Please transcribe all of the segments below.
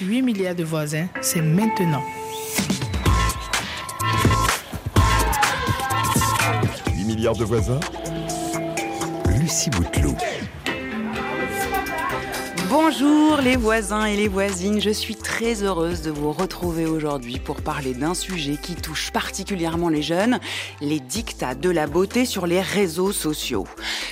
8 milliards de voisins, c'est maintenant. 8 milliards de voisins Lucie Bouteloup. Bonjour les voisins et les voisines, je suis très heureuse de vous retrouver aujourd'hui pour parler d'un sujet qui touche particulièrement les jeunes, les dictats de la beauté sur les réseaux sociaux.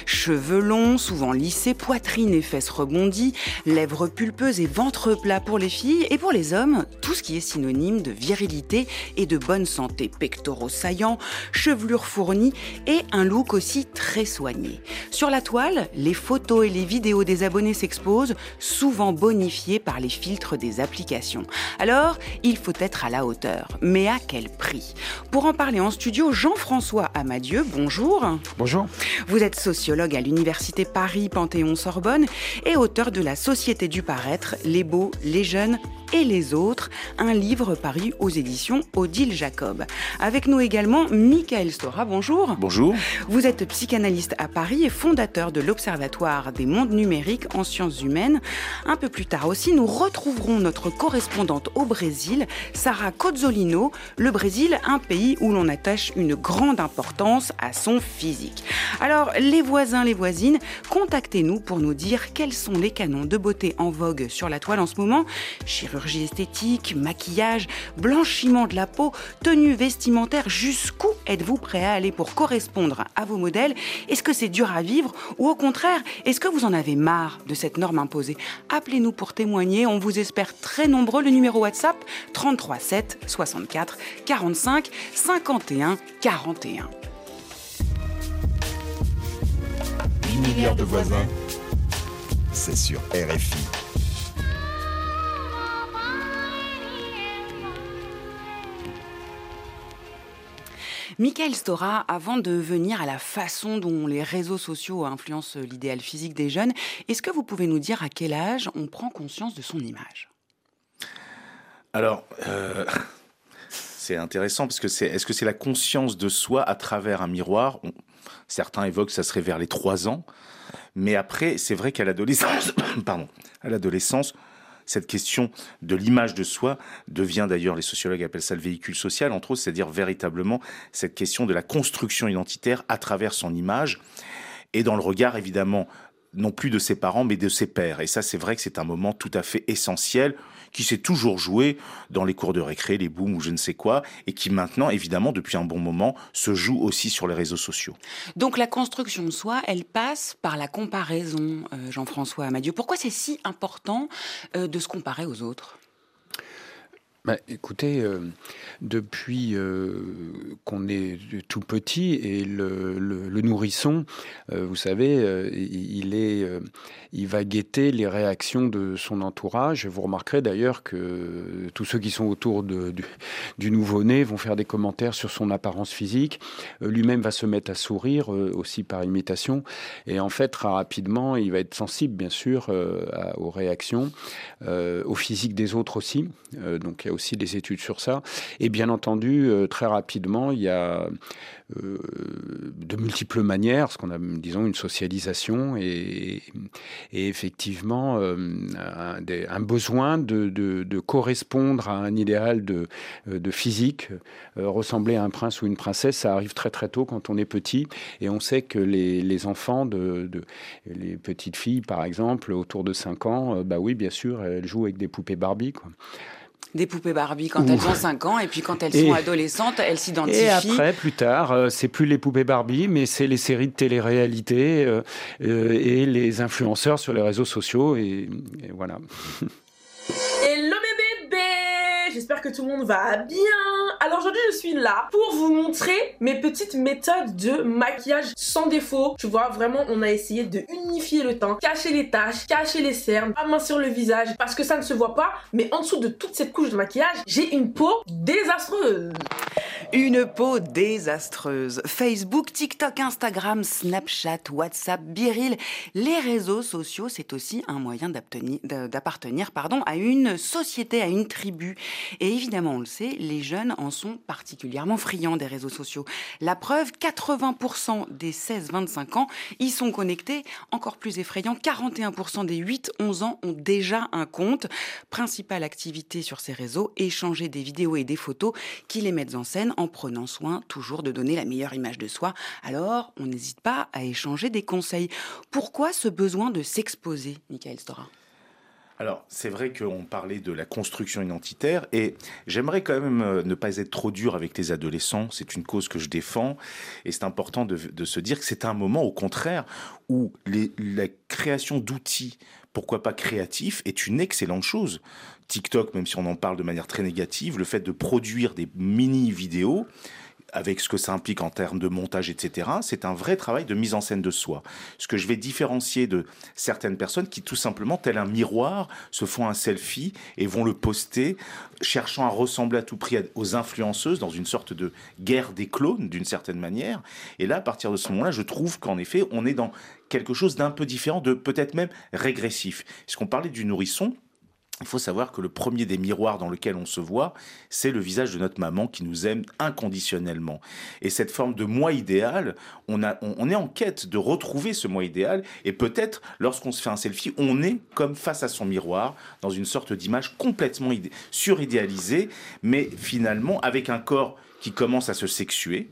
Cheveux longs, souvent lissés, poitrine et fesses rebondies, lèvres pulpeuses et ventre plat pour les filles et pour les hommes, tout ce qui est synonyme de virilité et de bonne santé, pectoraux saillants, chevelure fournie et un look aussi très soigné. Sur la toile, les photos et les vidéos des abonnés s'exposent souvent bonifiés par les filtres des applications. Alors, il faut être à la hauteur. Mais à quel prix? Pour en parler en studio, Jean-François Amadieu, bonjour. Bonjour. Vous êtes sociologue à l'Université Paris Panthéon-Sorbonne et auteur de La Société du Paraître, Les Beaux, les Jeunes et les autres, un livre paru aux éditions Odile Jacob. Avec nous également Michael Stora, bonjour. Bonjour. Vous êtes psychanalyste à Paris et fondateur de l'Observatoire des mondes numériques en sciences humaines. Un peu plus tard aussi, nous retrouverons notre correspondante au Brésil, Sarah Cozzolino. Le Brésil, un pays où l'on attache une grande importance à son physique. Alors, les voisins, les voisines, contactez-nous pour nous dire quels sont les canons de beauté en vogue sur la toile en ce moment chirurgie esthétique, maquillage, blanchiment de la peau, tenue vestimentaire, jusqu'où êtes-vous prêt à aller pour correspondre à vos modèles? Est-ce que c'est dur à vivre ou au contraire, est-ce que vous en avez marre de cette norme imposée? Appelez-nous pour témoigner, on vous espère très nombreux. Le numéro WhatsApp 33 7 64 45 51 41. 8 milliards de voisins, c'est sur RFI. Michael Stora, avant de venir à la façon dont les réseaux sociaux influencent l'idéal physique des jeunes, est-ce que vous pouvez nous dire à quel âge on prend conscience de son image? Alors, euh, c'est intéressant parce que c'est est-ce que c'est la conscience de soi à travers un miroir? Certains évoquent que ça serait vers les 3 ans, mais après, c'est vrai qu'à l'adolescence, pardon, à l'adolescence, cette question de l'image de soi devient d'ailleurs, les sociologues appellent ça le véhicule social, entre autres, c'est-à-dire véritablement cette question de la construction identitaire à travers son image et dans le regard évidemment non plus de ses parents mais de ses pères. Et ça c'est vrai que c'est un moment tout à fait essentiel qui s'est toujours joué dans les cours de récré, les booms ou je ne sais quoi, et qui maintenant évidemment depuis un bon moment se joue aussi sur les réseaux sociaux. Donc la construction de soi, elle passe par la comparaison, euh, Jean-François Amadieu. Pourquoi c'est si important euh, de se comparer aux autres? Bah, écoutez, euh, depuis euh, qu'on est tout petit et le, nourrisson, euh, vous savez, il est, il va guetter les réactions de son entourage. Vous remarquerez d'ailleurs que tous ceux qui sont autour du, nouveau-né vont faire des commentaires sur son apparence physique. Lui-même va se mettre à sourire aussi par imitation. Et en fait, très rapidement, il va être sensible, bien sûr, aux réactions, au physique des autres aussi. Donc, il y a aussi des études sur ça. Et bien entendu, euh, très rapidement, il y a euh, de multiples manières, ce qu'on a, disons, une socialisation et, effectivement euh, un, besoin de, de- correspondre à un idéal de, de physique. Ressembler à un prince ou une princesse, ça arrive très très tôt quand on est petit. Et on sait que les, les enfants, de, les petites filles par exemple, autour de 5 ans, bah oui, bien sûr, elles jouent avec des poupées Barbie. Quoi. Des poupées Barbie quand Ouh. elles ont 5 ans et puis quand elles Et- sont adolescentes, elles s'identifient. Et après, plus tard, euh, c'est plus les poupées Barbie, mais c'est les séries de télé-réalité euh, euh, et les influenceurs sur les réseaux sociaux. Et, et voilà. J'espère que tout le monde va bien. Alors aujourd'hui je suis là pour vous montrer mes petites méthodes de maquillage sans défaut. Tu vois, vraiment on a essayé de unifier le teint, cacher les taches, cacher les cernes, amincir le visage parce que ça ne se voit pas, mais en dessous de toute cette couche de maquillage, j'ai une peau désastreuse Une peau désastreuse. Facebook, TikTok, Instagram, Snapchat, WhatsApp, Biril, les réseaux sociaux, c'est aussi un moyen d'appartenir à une société, à une tribu. Et évidemment, on le sait, les jeunes en sont particulièrement friands des réseaux sociaux. La preuve, 80% des 16-25 ans y sont connectés. Encore plus effrayant, 41% des 8-11 ans ont déjà un compte. Principale activité sur ces réseaux, échanger des vidéos et des photos qui les mettent en scène en prenant soin toujours de donner la meilleure image de soi. Alors, on n'hésite pas à échanger des conseils. Pourquoi ce besoin de s'exposer, Michael Stora? Alors, c'est vrai qu'on parlait de la construction identitaire et j'aimerais quand même euh, ne pas être trop dur avec les adolescents. C'est une cause que je défends et c'est important de, se dire que c'est un moment, au contraire, où la création d'outils, pourquoi pas créatifs, est une excellente chose. TikTok, même si on en parle de manière très négative, le fait de produire des mini-vidéos, avec ce que ça implique en termes de montage, etc., c'est un vrai travail de mise en scène de soi. Ce que je vais différencier de certaines personnes qui, tout simplement, tel un miroir, se font un selfie et vont le poster, cherchant à ressembler à tout prix aux influenceuses dans une sorte de guerre des clones, d'une certaine manière. Et là, à partir de ce moment-là, je trouve qu'en effet, on est dans quelque chose d'un peu différent, de peut-être même régressif. Puisqu'on parlait du nourrisson, il faut savoir que le premier des miroirs dans lequel on se voit, c'est le visage de notre maman qui nous aime inconditionnellement. Et cette forme de moi idéal, on, est en quête de retrouver ce moi idéal. Et peut-être, lorsqu'on se fait un selfie, on est comme face à son miroir, dans une sorte d'image complètement suridéalisée, mais finalement avec un corps qui commence à se sexuer,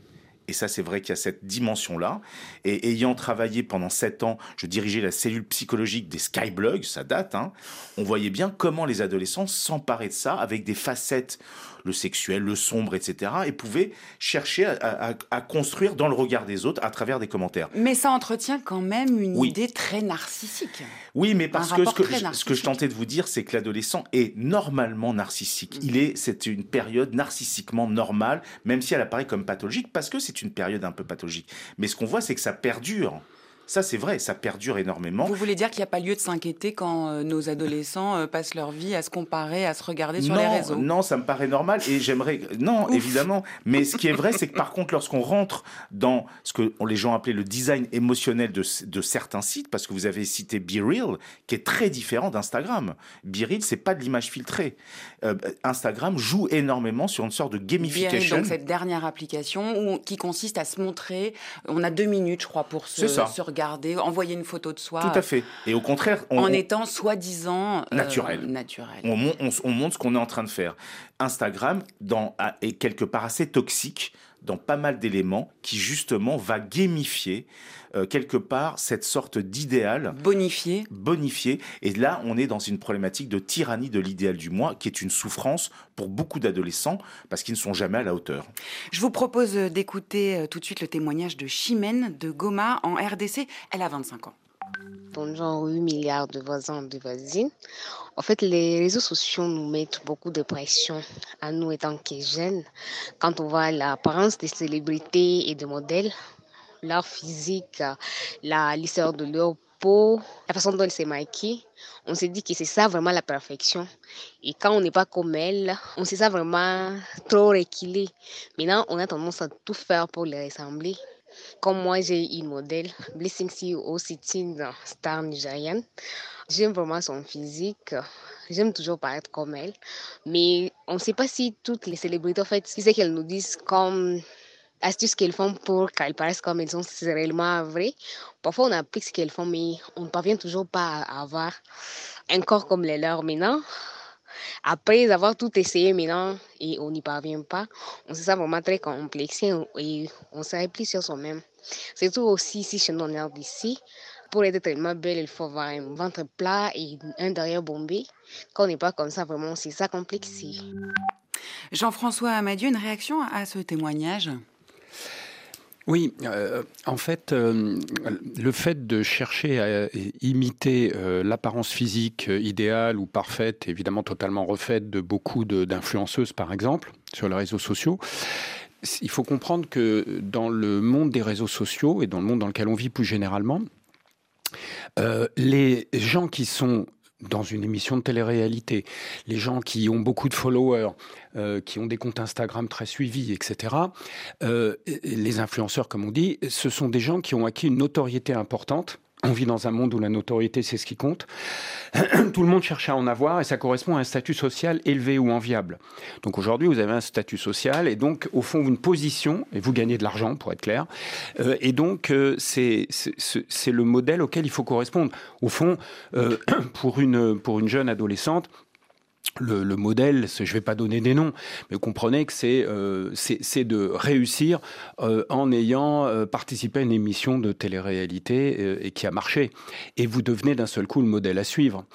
et ça, c'est vrai qu'il y a cette dimension-là. Et ayant travaillé pendant sept ans, je dirigeais la cellule psychologique des Skyblogs, ça date, hein, on voyait bien comment les adolescents s'emparaient de ça avec des facettes le sexuel, le sombre, etc. Et pouvait chercher à, construire dans le regard des autres à travers des commentaires. Mais ça entretient quand même une idée très narcissique. Oui, mais parce que, ce que, ce que je tentais de vous dire, c'est que l'adolescent est normalement narcissique. Il est, c'est une période narcissiquement normale, même si elle apparaît comme pathologique, parce que c'est une période un peu pathologique. Mais ce qu'on voit, c'est que ça perdure. Ça, c'est vrai, ça perdure énormément. Vous voulez dire qu'il n'y a pas lieu de s'inquiéter quand euh, nos adolescents euh, passent leur vie à se comparer, à se regarder sur les réseaux? Non, ça me paraît normal et j'aimerais. Non, évidemment. Mais ce qui est vrai, c'est que par contre, lorsqu'on rentre dans ce que les gens appelaient le design émotionnel de, de certains sites, parce que vous avez cité BeReal, qui est très différent d'Instagram. BeReal, c'est pas de l'image filtrée. Euh, Instagram joue énormément sur une sorte de gamification. donc cette dernière application qui consiste à se montrer. On a deux minutes, je crois, pour se, se regarder regarder, envoyer une photo de soi. Tout à fait. Et au contraire, en étant soi-disant euh, naturel. naturel. On, on, montre ce qu'on est en train de faire. Instagram dans, est quelque part assez toxique dans pas mal d'éléments qui justement va gamifier euh, quelque part cette sorte d'idéal. Bonifié. Bonifié. Et là, on est dans une problématique de tyrannie de l'idéal du moi, qui est une souffrance pour beaucoup d'adolescents, parce qu'ils ne sont jamais à la hauteur. Je vous propose d'écouter euh, tout de suite le témoignage de Chimène de Goma en RDC. Elle a 25 ans. Bonjour, 8 milliards de voisins de voisines. En fait, les réseaux sociaux nous mettent beaucoup de pression à nous étant que jeunes. Quand on voit l'apparence des célébrités et des modèles, leur physique, la lisseur de leur peau, la façon dont elles s'est maquillées, on s'est dit que c'est ça vraiment la perfection. Et quand on n'est pas comme elles, on sait ça vraiment trop reculé. Maintenant, on a tendance à tout faire pour les ressembler. Comme moi, j'ai une modèle, Blessing CEO, c'est une star nigérienne. J'aime vraiment son physique. J'aime toujours paraître comme elle. Mais on ne sait pas si toutes les célébrités, en fait, c'est qu'elles nous disent comme astuces qu'elles font pour qu'elles paraissent comme elles sont, réellement vrai. Parfois, on applique ce qu'elles font, mais on ne parvient toujours pas à avoir un corps comme les leurs maintenant. Après avoir tout essayé maintenant et on n'y parvient pas, on se sent vraiment très complexé et on se plus sur soi-même. Surtout aussi si chez nous on est d'ici, pour être tellement belle, il faut avoir un ventre plat et un derrière bombé. Quand on n'est pas comme ça, vraiment, c'est ça complexé. Jean-François Amadieu, une réaction à ce témoignage? Oui, euh, en fait, euh, le fait de chercher à imiter euh, l'apparence physique idéale ou parfaite, évidemment totalement refaite de beaucoup d'influenceuses, par exemple, sur les réseaux sociaux, il faut comprendre que dans le monde des réseaux sociaux et dans le monde dans lequel on vit plus généralement, les gens qui sont dans une émission de télé-réalité. Les gens qui ont beaucoup de followers, euh, qui ont des comptes Instagram très suivis, etc. Euh, les influenceurs, comme on dit, ce sont des gens qui ont acquis une notoriété importante on vit dans un monde où la notoriété, c'est ce qui compte. Tout le monde cherche à en avoir et ça correspond à un statut social élevé ou enviable. Donc aujourd'hui, vous avez un statut social et donc, au fond, une position, et vous gagnez de l'argent, pour être clair. Euh, et donc, euh, c'est le modèle auquel il faut correspondre. Au fond, euh, pour, une, pour une jeune adolescente, le, modèle, je ne vais pas donner des noms, mais comprenez que c'est euh, de réussir euh, en ayant euh, participé à une émission de télé-réalité et qui a marché. Et vous devenez d'un seul coup le modèle à suivre.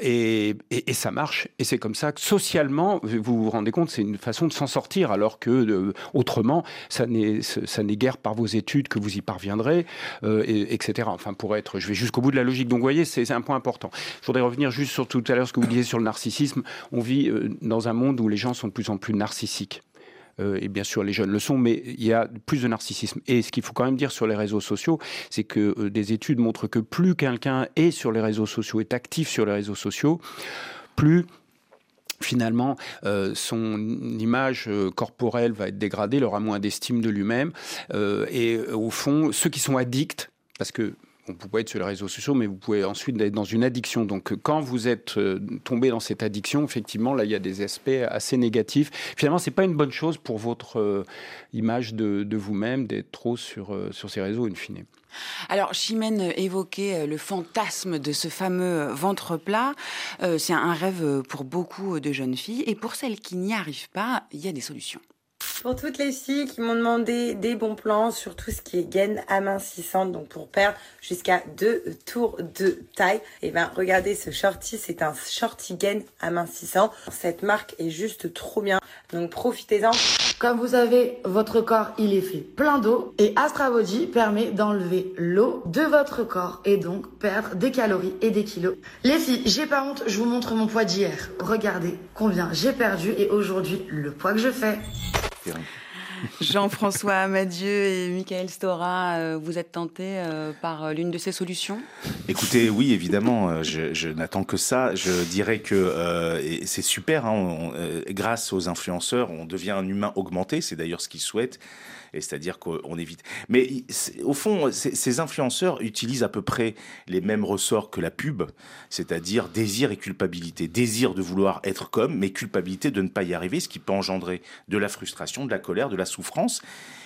Et, ça marche. Et c'est comme ça que socialement, vous vous rendez compte, c'est une façon de s'en sortir, alors que autrement, ça n'est guère par vos études que vous y parviendrez, et, etc. Enfin, pour être, je vais jusqu'au bout de la logique. Donc, vous voyez, c'est un point important. Je voudrais revenir juste sur tout à l'heure ce que vous disiez sur le narcissisme on vit euh, dans un monde où les gens sont de plus en plus narcissiques. Euh, et bien sûr les jeunes le sont, mais il y a plus de narcissisme. Et ce qu'il faut quand même dire sur les réseaux sociaux, c'est que euh, des études montrent que plus quelqu'un est sur les réseaux sociaux, est actif sur les réseaux sociaux, plus finalement, son image corporelle va être dégradée, il aura moins d'estime de lui-même. et au fond, ceux qui sont addicts, parce que vous pouvez être sur les réseaux sociaux, mais vous pouvez ensuite être dans une addiction. Donc, quand vous êtes euh, tombé dans cette addiction, effectivement, là, il y a des aspects assez négatifs. Finalement, c'est pas une bonne chose pour votre euh, image de, vous-même d'être trop sur, euh, sur ces réseaux, in fine. Alors, Chimène évoquait le fantasme de ce fameux ventre plat. c'est un rêve pour beaucoup de jeunes filles. Et pour celles qui n'y arrivent pas, il y a des solutions. Pour toutes les filles qui m'ont demandé des bons plans sur tout ce qui est gaine amincissante, donc pour perdre jusqu'à deux tours de taille, et eh ben regardez ce shorty, c'est un shorty gaine amincissant. Cette marque est juste trop bien, donc profitez-en. Comme vous savez, votre corps il est fait plein d'eau et Astra Body permet d'enlever l'eau de votre corps et donc perdre des calories et des kilos. Les filles, j'ai pas honte, je vous montre mon poids d'hier. Regardez combien j'ai perdu et aujourd'hui le poids que je fais. Jean-François Amadieu et Michael Stora, euh, vous êtes tentés euh, par euh, l'une de ces solutions? Écoutez, oui, évidemment, je, n'attends que ça. Je dirais que c'est super, hein, grâce aux influenceurs, on devient un humain augmenté, c'est d'ailleurs ce qu'ils souhaitent c'est-à-dire qu'on évite. Mais au fond, ces influenceurs utilisent à peu près les mêmes ressorts que la pub, c'est-à-dire désir et culpabilité. Désir de vouloir être comme, mais culpabilité de ne pas y arriver, ce qui peut engendrer de la frustration, de la colère, de la souffrance.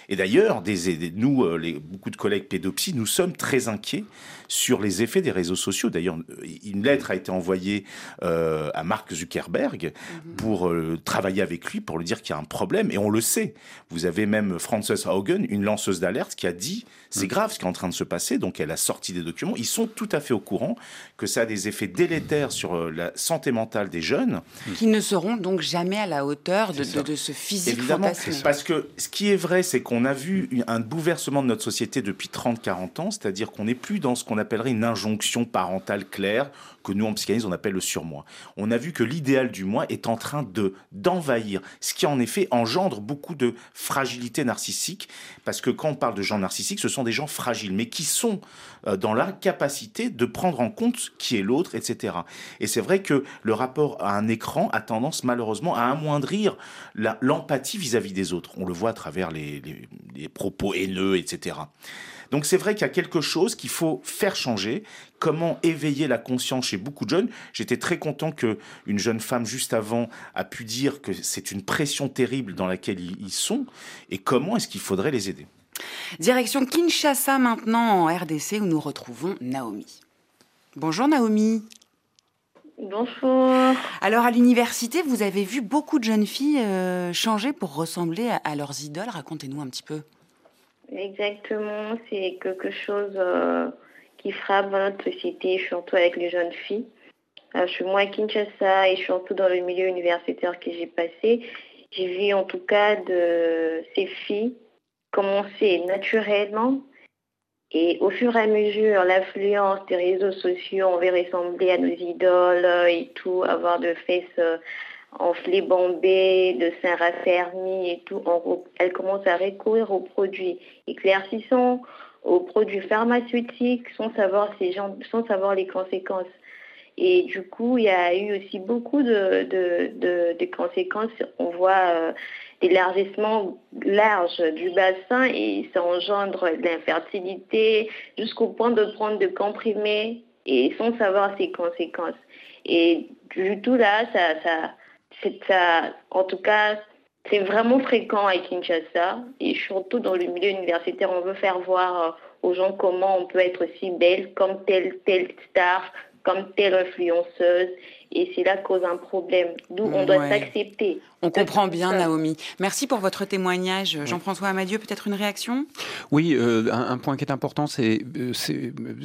Et d'ailleurs, des, nous, euh, les, beaucoup de collègues pédopsies, nous sommes très inquiets sur les effets des réseaux sociaux. D'ailleurs, une lettre a été envoyée euh, à Mark Zuckerberg mhm. pour euh, travailler avec lui, pour lui dire qu'il y a un problème. Et on le sait. Vous avez même Frances Haugen, une lanceuse d'alerte, qui a dit c'est mhm. grave ce qui est en train de se passer. Donc, elle a sorti des documents. Ils sont tout à fait au courant que ça a des effets délétères sur la santé mentale des jeunes. Qui ne seront donc jamais à la hauteur de, ce physique Évidemment, parce que ce qui est vrai, c'est qu'on on a vu un bouleversement de notre société depuis 30-40 ans, c'est-à-dire qu'on n'est plus dans ce qu'on appellerait une injonction parentale claire, que nous en psychanalyse on appelle le surmoi. On a vu que l'idéal du moi est en train de d'envahir, ce qui en effet engendre beaucoup de fragilité narcissique, parce que quand on parle de gens narcissiques, ce sont des gens fragiles, mais qui sont euh, dans l'incapacité de prendre en compte qui est l'autre, etc. Et c'est vrai que le rapport à un écran a tendance malheureusement à amoindrir l'empathie vis-à-vis des autres. On le voit à travers les les propos haineux, etc. Donc c'est vrai qu'il y a quelque chose qu'il faut faire changer. Comment éveiller la conscience chez beaucoup de jeunes J'étais très content que une jeune femme juste avant a pu dire que c'est une pression terrible dans laquelle ils sont et comment est-ce qu'il faudrait les aider. Direction Kinshasa maintenant en RDC où nous retrouvons Naomi. Bonjour Naomi. Bonjour. Alors à l'université, vous avez vu beaucoup de jeunes filles euh, changer pour ressembler à, leurs idoles. Racontez-nous un petit peu. Exactement, c'est quelque chose euh, qui frappe notre société, surtout avec les jeunes filles. Euh, je suis moi à Kinshasa et surtout dans le milieu universitaire que j'ai passé. J'ai vu en tout cas de ces filles commencer naturellement et au fur et à mesure, l'influence des réseaux sociaux, on veut ressembler à nos idoles et tout, avoir de fesses euh, enflées, bombées, de seins raffermis et tout. elle commence à recourir aux produits éclaircissants, aux produits pharmaceutiques, sans savoir, les conséquences. Et du coup, il y a eu aussi beaucoup de, conséquences. On voit l'élargissement large du bassin et ça engendre l'infertilité jusqu'au point de prendre de comprimés et sans savoir ses conséquences. Et du tout là, ça, ça, ça. En tout cas, c'est vraiment fréquent à Kinshasa. Et surtout dans le milieu universitaire, on veut faire voir euh, aux gens comment on peut être si belle comme telle, telle star, comme telle influenceuse et c'est là cause un problème. D'où on doit s'accepter. On comprend bien, Naomi. Merci pour votre témoignage. Jean-François Amadieu, peut-être une réaction? Oui, euh, un, point qui est important, c'est, euh,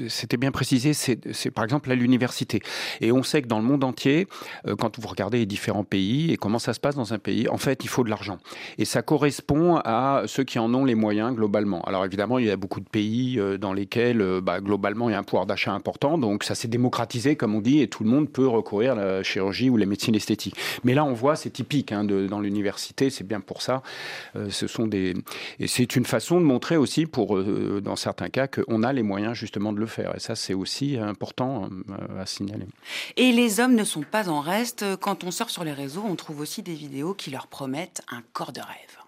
c'était bien précisé, c'est, par exemple à l'université. Et on sait que dans le monde entier, euh, quand vous regardez les différents pays et comment ça se passe dans un pays, en fait, il faut de l'argent. Et ça correspond à ceux qui en ont les moyens globalement. Alors évidemment, il y a beaucoup de pays dans lesquels, bah, globalement, il y a un pouvoir d'achat important. Donc ça s'est démocratisé, comme on dit, et tout le monde peut recourir la chirurgie ou la médecine esthétique. Mais là, on voit, c'est typique hein, dans l'université, c'est bien pour ça. Euh, ce sont des... Et c'est une façon de montrer aussi, pour, euh, dans certains cas, qu'on a les moyens justement de le faire. Et ça, c'est aussi important euh, à signaler. Et les hommes ne sont pas en reste. Quand on sort sur les réseaux, on trouve aussi des vidéos qui leur promettent un corps de rêve.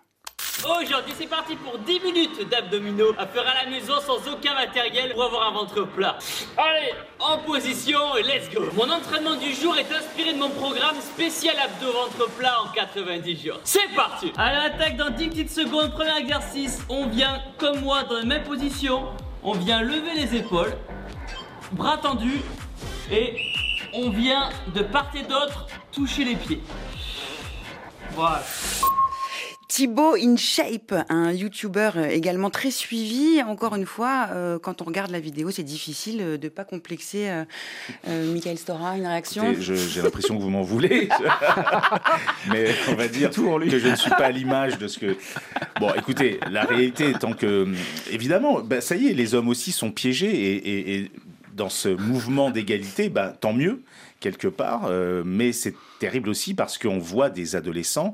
Aujourd'hui, c'est parti pour 10 minutes d'abdominaux à faire à la maison sans aucun matériel pour avoir un ventre plat. Allez, en position et let's go. Mon entraînement du jour est inspiré de mon programme spécial abdos ventre plat en 90 jours. C'est parti Allez, attaque dans 10 petites secondes. Premier exercice, on vient comme moi dans la même position. On vient lever les épaules, bras tendus et on vient de part et d'autre toucher les pieds. Voilà. Thibaut InShape, un YouTuber également très suivi. Encore une fois, euh, quand on regarde la vidéo, c'est difficile euh, de ne pas complexer. Euh, Michael Stora, une réaction J'ai l'impression que vous m'en voulez. Mais on va dire que je ne suis pas à l'image de ce que... Bon, écoutez, la réalité étant que, évidemment, bah, ça y est, les hommes aussi sont piégés et, dans ce mouvement d'égalité, bah, tant mieux quelque part, mais c'est terrible aussi parce qu'on voit des adolescents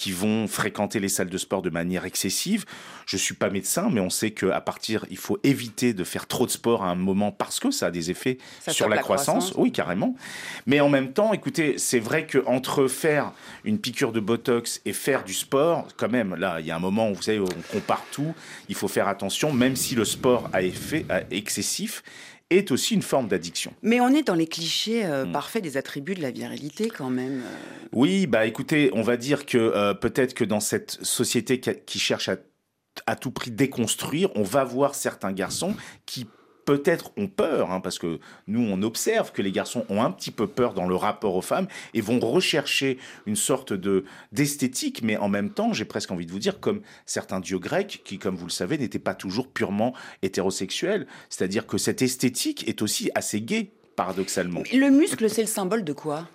qui vont fréquenter les salles de sport de manière excessive. Je suis pas médecin, mais on sait qu'à partir, il faut éviter de faire trop de sport à un moment parce que ça a des effets sur la, croissance. Oui, carrément. Mais en même temps, écoutez, c'est vrai que entre faire une piqûre de botox et faire du sport, quand même, là, il y a un moment où vous savez, on compare tout. Il faut faire attention, même si le sport a effet excessif est aussi une forme d'addiction. Mais on est dans les clichés euh, hmm. parfaits des attributs de la virilité quand même. Euh. Oui, bah écoutez, on va dire que euh, peut-être que dans cette société qui cherche à à tout prix déconstruire, on va voir certains garçons qui peut-être ont peur, hein, parce que nous, on observe que les garçons ont un petit peu peur dans le rapport aux femmes et vont rechercher une sorte de d'esthétique, mais en même temps, j'ai presque envie de vous dire, comme certains dieux grecs, qui, comme vous le savez, n'étaient pas toujours purement hétérosexuels. C'est-à-dire que cette esthétique est aussi assez gaie, paradoxalement. Le muscle, c'est le symbole de quoi?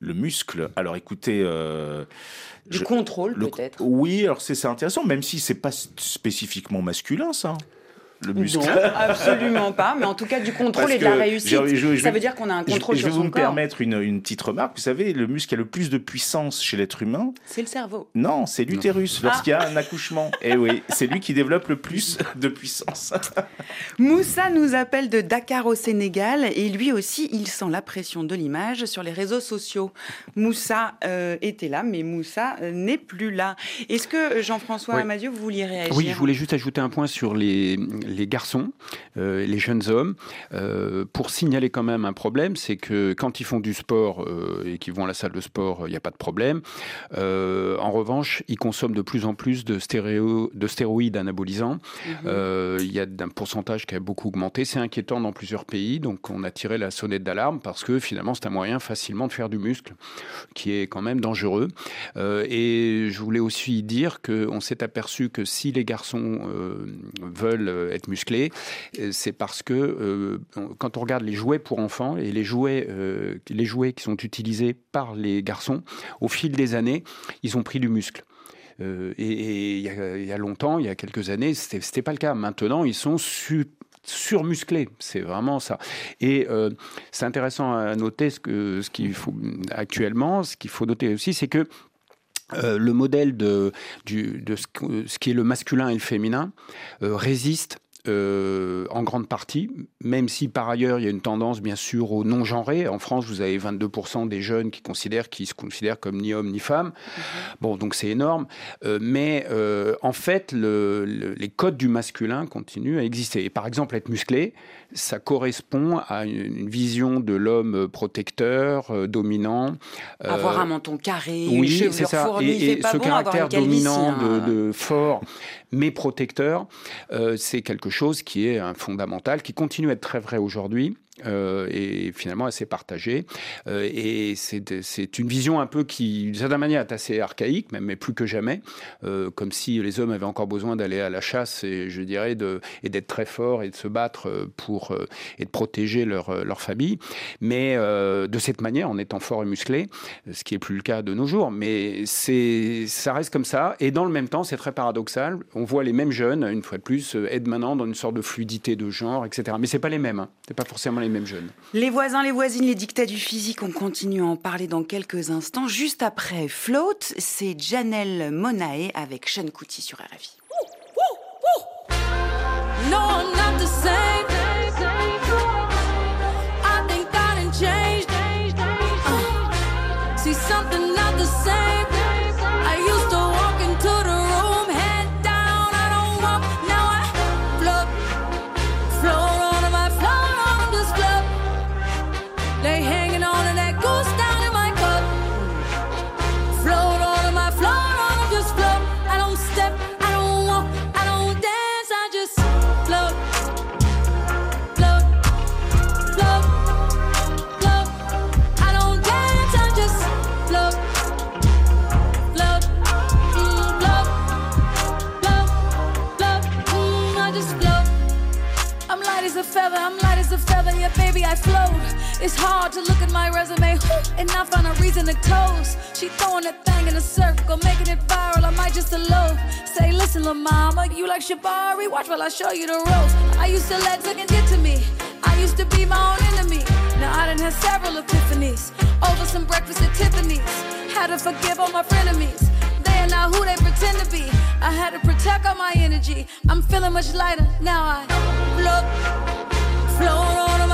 Le muscle. Alors écoutez, euh, du contrôle peut-être. Oui, alors c'est intéressant, même si c'est pas spécifiquement masculin, ça le muscle. Non, absolument pas. Mais en tout cas, du contrôle et de la réussite. ça veut dire qu'on a un contrôle sur son corps. Je vais vous me permettre une, une, petite remarque. Vous savez, le muscle qui a le plus de puissance chez l'être humain. C'est le cerveau. Non, c'est l'utérus lorsqu'il y a un accouchement. Et eh oui, c'est lui qui développe le plus de puissance. Moussa nous appelle de Dakar au Sénégal et lui aussi, il sent la pression de l'image sur les réseaux sociaux. Moussa euh, était là, mais Moussa euh, n'est plus là. Est-ce que Jean-François Amadieu, vous vouliez réagir Oui, je voulais juste ajouter un point sur les les garçons, euh, les jeunes hommes, euh, pour signaler quand même un problème, c'est que quand ils font du sport euh, et qu'ils vont à la salle de sport, il n'y a pas de problème. en revanche, ils consomment de plus en plus de, stéréo, de stéroïdes anabolisants. Mhm. Il y a un pourcentage qui a beaucoup augmenté. C'est inquiétant dans plusieurs pays, donc on a tiré la sonnette d'alarme parce que finalement c'est un moyen facilement de faire du muscle qui est quand même dangereux. et je voulais aussi dire qu'on s'est aperçu que si les garçons veulent être musclé, euh, c'est parce que euh, quand on regarde les jouets pour enfants et les jouets, euh, les jouets qui sont utilisés par les garçons, au fil des années, ils ont pris du muscle. et, il, y a, longtemps, il y a quelques années, c'était, c'était pas le cas. Maintenant, ils sont surmusclés, c'est vraiment ça. Et c'est intéressant à noter ce que ce qu'il faut actuellement, ce qu'il faut noter aussi, c'est que le modèle de, de ce, qui est le masculin et le féminin résiste euh, en grande partie, même si par ailleurs il y a une tendance bien sûr au non-genré. En France, vous avez 22% des jeunes qui considèrent qui se considèrent comme ni homme ni femme. Mhm. Bon, donc c'est énorme. Euh, mais euh, en fait, le, les codes du masculin continuent à exister. Et par exemple, être musclé, ça correspond à une, vision de l'homme protecteur, dominant. Avoir un menton carré, oui, c'est ça. et, ce caractère dominant hein. de, fort mais protecteur, c'est quelque chose qui est un fondamental, qui continue à être très vrai aujourd'hui. Euh, et finalement assez partagée. Euh, et c'est une vision un peu qui, d'une certaine manière, est assez archaïque, même, mais plus que jamais, euh, comme si les hommes avaient encore besoin d'aller à la chasse et, je dirais, d'être très forts et de se battre pour et de protéger leur, leur famille. Mais de cette manière, en étant fort et musclé, ce qui est plus le cas de nos jours. Mais ça reste comme ça. Et dans le même temps, c'est très paradoxal. On voit les mêmes jeunes, une fois de plus, être maintenant dans une sorte de fluidité de genre, etc. Mais c'est pas les mêmes. Hein. C'est pas forcément les mêmes jeunes. Les voisins, les voisines, les dictats du physique, on continue à en parler dans quelques instants. Juste après Float, c'est Janelle Monae avec Sean Kuti sur RFI. No, not the same. It's hard to look at my resume and not find a reason to toast. She throwing that thing in a circle, making it viral. I might just elope. Say, listen, little mama, you like Shabari? Watch while I show you the ropes. I used to let looking get to me. I used to be my own enemy. Now I done had several epiphanies over some breakfast at Tiffany's. Had to forgive all my frenemies. They are not who they pretend to be. I had to protect all my energy. I'm feeling much lighter now. I float, float on my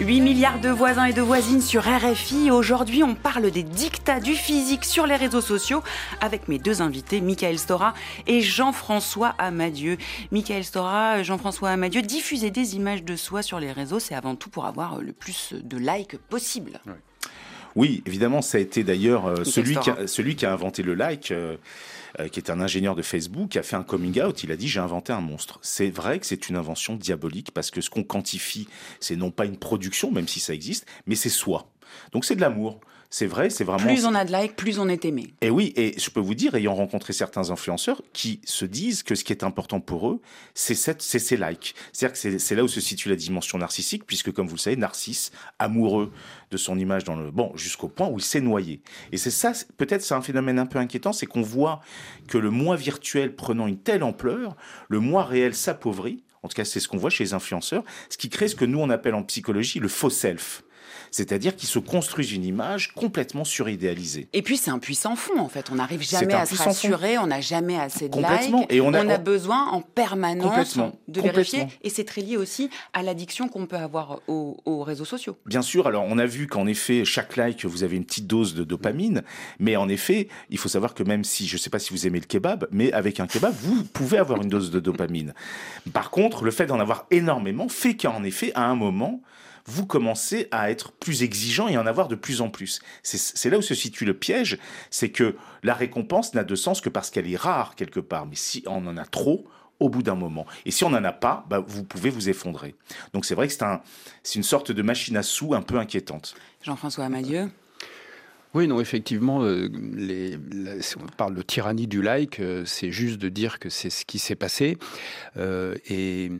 8 milliards de voisins et de voisines sur RFI. Aujourd'hui, on parle des dictats du physique sur les réseaux sociaux avec mes deux invités, Michael Stora et Jean-François Amadieu. Michael Stora, Jean-François Amadieu, diffuser des images de soi sur les réseaux, c'est avant tout pour avoir le plus de likes possible. Oui. évidemment, ça a été d'ailleurs euh, celui, qui a, celui qui a inventé le like. Euh, qui est un ingénieur de Facebook, qui a fait un coming out. Il a dit j'ai inventé un monstre. C'est vrai que c'est une invention diabolique parce que ce qu'on quantifie, c'est non pas une production, même si ça existe, mais c'est soi. Donc c'est de l'amour. C'est vrai, c'est vraiment. Plus on a de likes, plus on est aimé. Et oui, et je peux vous dire, ayant rencontré certains influenceurs qui se disent que ce qui est important pour eux, c'est ces likes. C'est-à-dire que c'est là où se situe la dimension narcissique, puisque comme vous le savez, Narcisse, amoureux de son image dans le bon, jusqu'au point où il s'est noyé. Et c'est ça, peut-être, c'est un phénomène un peu inquiétant, c'est qu'on voit que le moi virtuel prenant une telle ampleur, le moi réel s'appauvrit. En tout cas, c'est ce qu'on voit chez les influenceurs, ce qui crée ce que nous on appelle en psychologie le faux self. C'est-à-dire qu'ils se construisent une image complètement suridéalisée. Et puis c'est un puissant fond en fait. On n'arrive jamais à se puissant fond. rassurer, on n'a jamais assez de Complètement. likes. Et on a- a on- besoin en permanence de vérifier. Et c'est très lié aussi à l'addiction qu'on peut avoir aux, aux réseaux sociaux. Bien sûr, alors on a vu qu'en effet, chaque like, vous avez une petite dose de dopamine, mais en effet, il faut savoir que même si, je ne sais pas si vous aimez le kebab, mais avec un kebab, vous pouvez avoir une dose de dopamine. Par contre, le fait d'en avoir énormément fait qu'en effet, à un moment, vous commencez à être plus exigeant et en avoir de plus en plus. C'est là où se situe le piège, c'est que la récompense n'a de sens que parce qu'elle est rare quelque part, mais si on en a trop, au bout d'un moment. Et si on n'en a pas, bah, vous pouvez vous effondrer. Donc c'est vrai que c'est un, c'est une sorte de machine à sous un peu inquiétante. Jean-François Amadieu Oui, non, effectivement, euh, les, la- si on parle de tyrannie du like, euh, c'est juste de dire que c'est ce qui s'est passé. Euh, et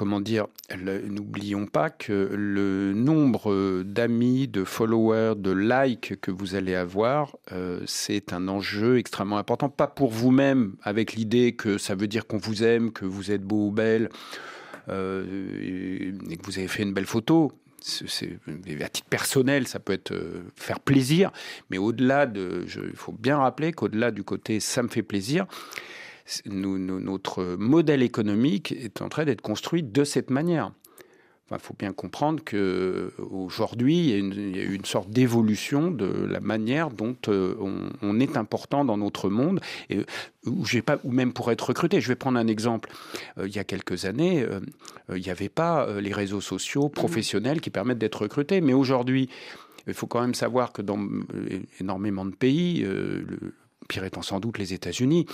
comment dire, n'oublions pas que le nombre d'amis, de followers, de likes que vous allez avoir, euh, c'est un enjeu extrêmement important. Pas pour vous-même, avec l'idée que ça veut dire qu'on vous aime, que vous êtes beau ou belle, euh, et que vous avez fait une belle photo. C'est- à titre personnel, ça peut être euh, faire plaisir, mais au-delà il faut bien rappeler qu'au-delà du côté ça me fait plaisir, notre modèle économique est en train d'être construit de cette manière. Il faut bien comprendre que aujourd'hui, il y y a une sorte d'évolution de la manière dont euh, on, est important dans notre monde, et euh, ou même pour être recruté. Je vais prendre un exemple. Euh, il y a quelques années, il n'y avait pas les réseaux sociaux professionnels qui permettent d'être recrutés, mais aujourd'hui, il faut quand même savoir que dans énormément de pays, pire étant sans doute les États-Unis,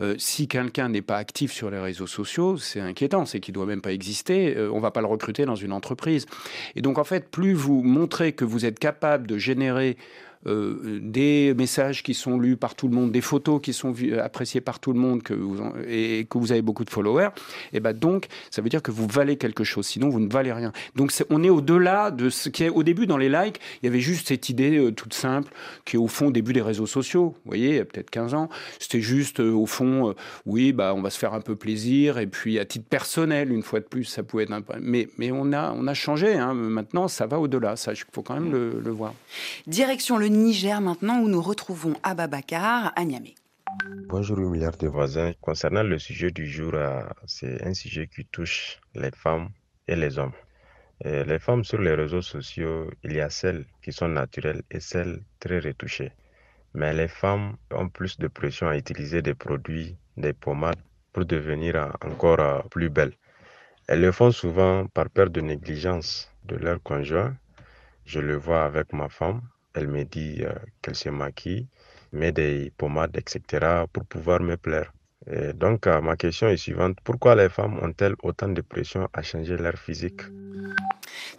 euh, si quelqu'un n'est pas actif sur les réseaux sociaux, c'est inquiétant, c'est qu'il doit même pas exister. euh, on va pas le recruter dans une entreprise. Et donc en fait, plus vous montrez que vous êtes capable de générer euh, des messages qui sont lus par tout le monde, des photos qui sont vues- appréciées par tout le monde, que vous en- et que vous avez beaucoup de followers, et ben donc ça veut dire que vous valez quelque chose. Sinon, vous ne valez rien. Donc on est au-delà de ce qui est au début dans les likes. Il y avait juste cette idée euh, toute simple qui est au fond au début des réseaux sociaux. Vous voyez, il y a peut-être 15 ans, c'était juste euh, au fond, euh, oui, bah on va se faire un peu plaisir et puis à titre personnel, une fois de plus, ça pouvait être un peu. Mais mais on a on a changé. hein. Maintenant, ça va au-delà. Ça, il faut quand même le, le voir. Direction le Niger maintenant où nous retrouvons Ababakar à Niamey. Bonjour, milliards de voisins. Concernant le sujet du jour, euh, c'est un sujet qui touche les femmes et les hommes. Euh, les femmes sur les réseaux sociaux, il y a celles qui sont naturelles et celles très retouchées. Mais les femmes ont plus de pression à utiliser des produits, des pommades pour devenir euh, encore plus belles. Elles le font souvent par peur de négligence de leur conjoint. Je le vois avec ma femme. Elle me dit euh, qu'elle se maquille, met des pommades, etc. pour pouvoir me plaire. Donc, euh, ma question est suivante. Pourquoi les femmes ont-elles autant de pression à changer leur physique?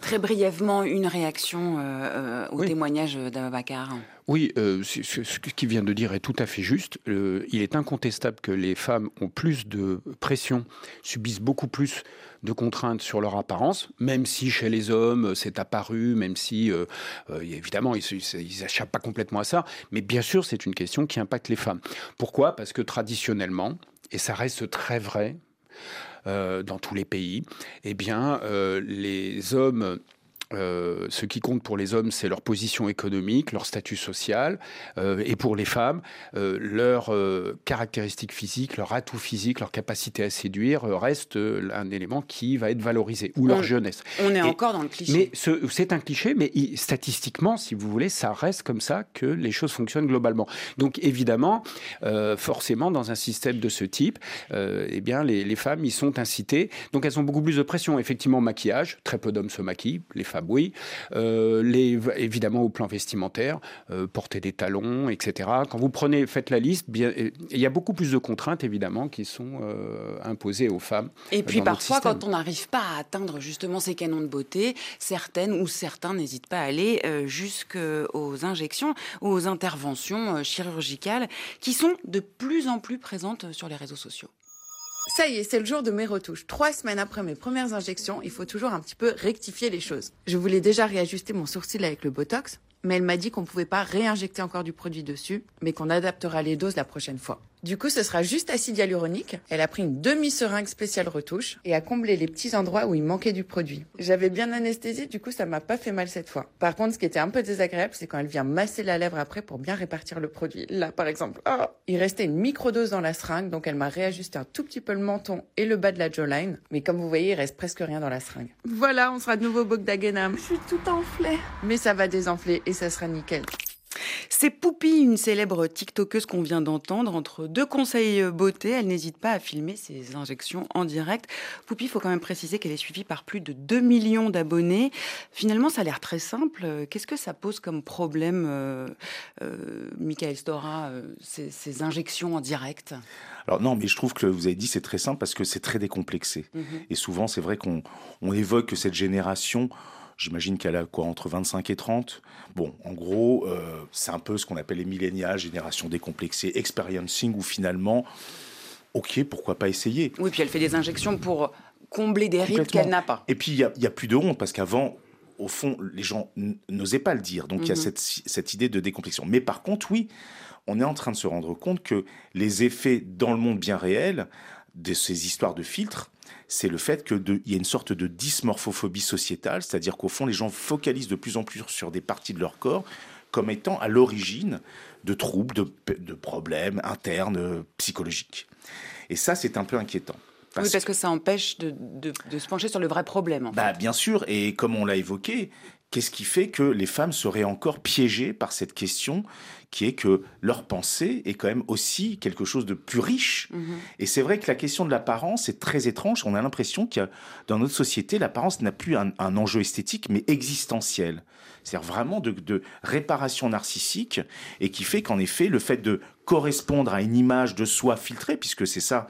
Très brièvement, une réaction euh, euh, au témoignage d'Ababakar. Oui, euh, ce ce- ce qu'il vient de dire est tout à fait juste. Euh, il est incontestable que les femmes ont plus de pression, subissent beaucoup plus de contraintes sur leur apparence, même si chez les hommes c'est apparu, même si euh, évidemment ils n'échappent pas complètement à ça, mais bien sûr c'est une question qui impacte les femmes. Pourquoi? Parce que traditionnellement, et ça reste très vrai, dans tous les pays, eh bien, euh, les hommes. Euh, ce qui compte pour les hommes, c'est leur position économique, leur statut social, euh, et pour les femmes, euh, leurs euh, caractéristiques physiques, leur atout physique, leur capacité à séduire reste un élément qui va être valorisé, ou leur On- jeunesse. On est Et- encore dans le cliché. mais ce- c'est un cliché, mais il- statistiquement, si vous voulez, ça reste comme ça que les choses fonctionnent globalement. Donc évidemment, forcément, dans un système de ce type, eh bien, les, les femmes y sont incitées. Donc elles ont beaucoup plus de pression. Effectivement, maquillage, très peu d'hommes se maquillent, les femmes oui. Euh, les, évidemment, au plan vestimentaire, euh, porter des talons, etc. Quand vous prenez, faites la liste, bien, il y a beaucoup plus de contraintes, évidemment, qui sont euh, imposées aux femmes. Et puis parfois, quand on n'arrive pas à atteindre justement ces canons de beauté, certaines ou certains n'hésitent pas à aller jusqu'aux injections ou aux interventions chirurgicales qui sont de plus en plus présentes sur les réseaux sociaux. Ça y est, c'est le jour de mes retouches. Trois semaines après mes premières injections, il faut toujours un petit peu rectifier les choses. Je voulais déjà réajuster mon sourcil avec le Botox, mais elle m'a dit qu'on pouvait pas réinjecter encore du produit dessus, mais qu'on adaptera les doses la prochaine fois. Du coup, ce sera juste acide hyaluronique. Elle a pris une demi-seringue spéciale retouche et a comblé les petits endroits où il manquait du produit. J'avais bien anesthésié, du coup, ça m'a pas fait mal cette fois. Par contre, ce qui était un peu désagréable, c'est quand elle vient masser la lèvre après pour bien répartir le produit. Là, par exemple, ah, il restait une microdose dans la seringue, donc elle m'a réajusté un tout petit peu le menton et le bas de la jawline. Mais comme vous voyez, il reste presque rien dans la seringue. Voilà, on sera de nouveau Bogdagenam. Je suis tout enflée. Mais ça va désenfler et ça sera nickel. C'est Poupie, une célèbre TikTokeuse qu'on vient d'entendre. Entre deux conseils euh, beauté, elle n'hésite pas à filmer ses injections en direct. Poupie, il faut quand même préciser qu'elle est suivie par plus de 2 millions d'abonnés. Finalement, ça a l'air très simple. Qu'est-ce que ça pose comme problème, euh, euh, Michael Stora, euh, ces, ces injections en direct? Alors non, mais je trouve que vous avez dit c'est très simple parce que c'est très décomplexé. Mhm. Et souvent, c'est vrai qu'on on évoque que cette génération, j'imagine qu'elle a quoi entre 25 et 30. Bon, en gros, euh, c'est un peu ce qu'on appelle les millénials, génération décomplexée, experiencing, où finalement, ok, pourquoi pas essayer Oui, puis elle fait des injections pour combler des rides qu'elle n'a pas. Et puis, il n'y a, plus de honte, parce qu'avant, au fond, les gens n'osaient pas le dire. Donc, il y a Mhm. cette, cette idée de décomplexion. Mais par contre, oui, on est en train de se rendre compte que les effets dans le monde bien réel de ces histoires de filtres, c'est le fait qu'il y a une sorte de dysmorphophobie sociétale, c'est-à-dire qu'au fond, les gens focalisent de plus en plus sur des parties de leur corps comme étant à l'origine de troubles, de, de problèmes internes, euh, psychologiques. Et ça, c'est un peu inquiétant. oui, parce que ça empêche de, de- de se pencher sur le vrai problème. en fait. Bah, bien sûr, et comme on l'a évoqué, qu'est-ce qui fait que les femmes seraient encore piégées par cette question qui est que leur pensée est quand même aussi quelque chose de plus riche? Mhm. Et c'est vrai que la question de l'apparence est très étrange. On a l'impression que dans notre société, l'apparence n'a plus un, un enjeu esthétique, mais existentiel. C'est-à-dire vraiment de, de réparation narcissique et qui fait qu'en effet, le fait de correspondre à une image de soi filtrée, puisque c'est ça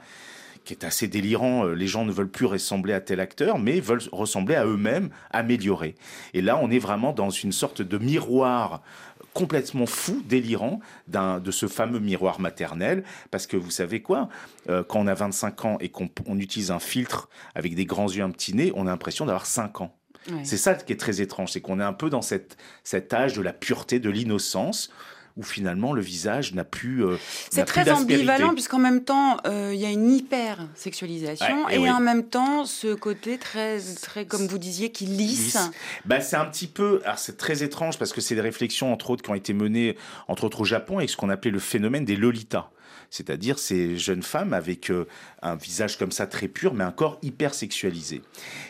qui est assez délirant. Euh, Les gens ne veulent plus ressembler à tel acteur, mais veulent ressembler à eux-mêmes, améliorés. Et là, on est vraiment dans une sorte de miroir complètement fou, délirant, de ce fameux miroir maternel. Parce que vous savez quoi Euh, Quand on a 25 ans et qu'on on utilise un filtre avec des grands yeux, un petit nez, on a l'impression d'avoir 5 ans. Ouais. C'est ça qui est très étrange, c'est qu'on est un peu dans cette, cet âge de la pureté, de l'innocence, où finalement le visage n'a plus. euh, C'est plus très d'aspérité. ambivalent puisqu'en même temps, euh, il y a une hyper sexualisation Ouais, et, et oui. en même temps ce côté très, très comme vous disiez, qui lisse. lisse. Bah, c'est un petit peu, alors c'est très étrange parce que c'est des réflexions entre autres qui ont été menées entre autres au Japon avec ce qu'on appelait le phénomène des lolitas. C'est-à-dire ces jeunes femmes avec euh, un visage comme ça très pur, mais un corps hyper sexualisé.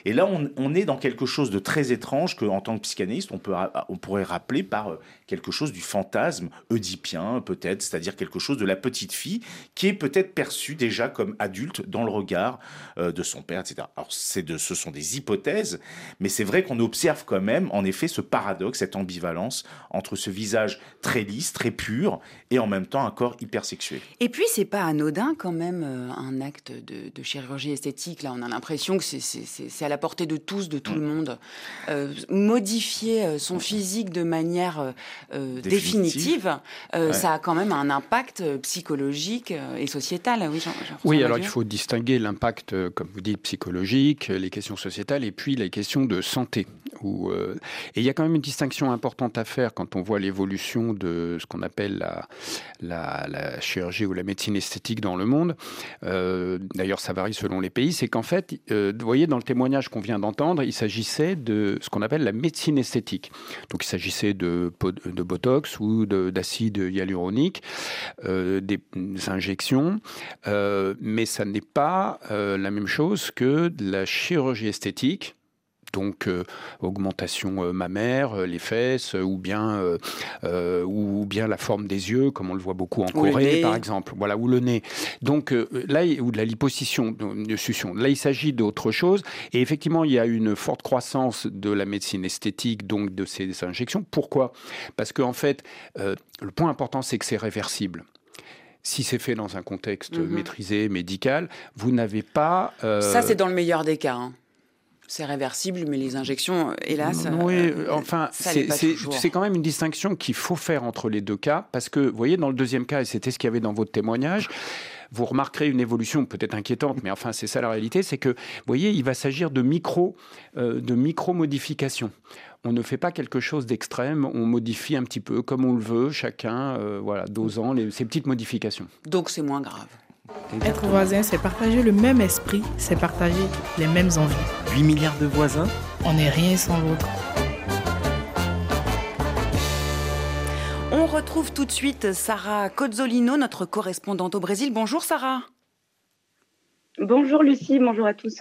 Et là, on, on est dans quelque chose de très étrange que, en tant que psychanalyste, on, peut, on pourrait rappeler par euh, quelque chose du fantasme oedipien, peut-être, c'est-à-dire quelque chose de la petite fille qui est peut-être perçue déjà comme adulte dans le regard euh, de son père, etc. Alors, c'est de, ce sont des hypothèses, mais c'est vrai qu'on observe quand même, en effet, ce paradoxe, cette ambivalence entre ce visage très lisse, très pur, et en même temps un corps hyper sexué. Et puis c'est pas anodin quand même euh, un acte de, de chirurgie esthétique. Là, on a l'impression que c'est- c'est c'est- c'est à la portée de tous, de tout Mm. le monde. Euh, modifier son physique de manière euh, Définitive. euh, Ouais. ça a quand même un impact euh, psychologique et sociétal. Oui, alors il faut distinguer l'impact, comme vous dites, psychologique, les questions sociétales et puis les questions de santé. Où, euh, et il y a quand même une distinction importante à faire quand on voit l'évolution de ce qu'on appelle la, la, la chirurgie ou la médecine esthétique dans le monde. D'ailleurs, ça varie selon les pays. C'est qu'en fait, vous voyez, dans le témoignage qu'on vient d'entendre, il s'agissait de ce qu'on appelle la médecine esthétique. Donc il s'agissait de botox ou de- d'acide hyaluronique, euh, des, des injections, euh, mais ça n'est pas euh, la même chose que de la chirurgie esthétique. Donc euh, augmentation euh, mammaire, euh, les fesses, ou bien ou bien la forme des yeux, comme on le voit beaucoup en Ou Corée, par exemple. Voilà, ou le nez. Donc là, ou de la liposuction, de succion. Là, il s'agit d'autre chose. Et effectivement, il y a une forte croissance de la médecine esthétique, donc de ces injections. Pourquoi? Parce qu'en fait, euh, le point important, c'est que c'est réversible. Si c'est fait dans un contexte Mhm. maîtrisé, médical, vous n'avez pas. euh, Ça, c'est dans le meilleur des cas. hein. C'est réversible, mais les injections, hélas, Oui, euh, enfin, c'est quand même une distinction qu'il faut faire entre les deux cas, parce que, vous voyez, dans le deuxième cas, et c'était ce qu'il y avait dans votre témoignage, vous remarquerez une évolution peut-être inquiétante, mais enfin, c'est ça la réalité, c'est que, vous voyez, il va s'agir de micro, euh, de micro-modifications. on ne fait pas quelque chose d'extrême, on modifie un petit peu comme on le veut, chacun, euh, voilà, dosant les, ces petites modifications. Donc c'est moins grave. Être voisin, c'est partager le même esprit, c'est partager les mêmes envies. 8 milliards de voisins? On n'est rien sans l'autre. On retrouve tout de suite Sarah Cozzolino, notre correspondante au Brésil. Bonjour Sarah. Bonjour Lucie, bonjour à tous.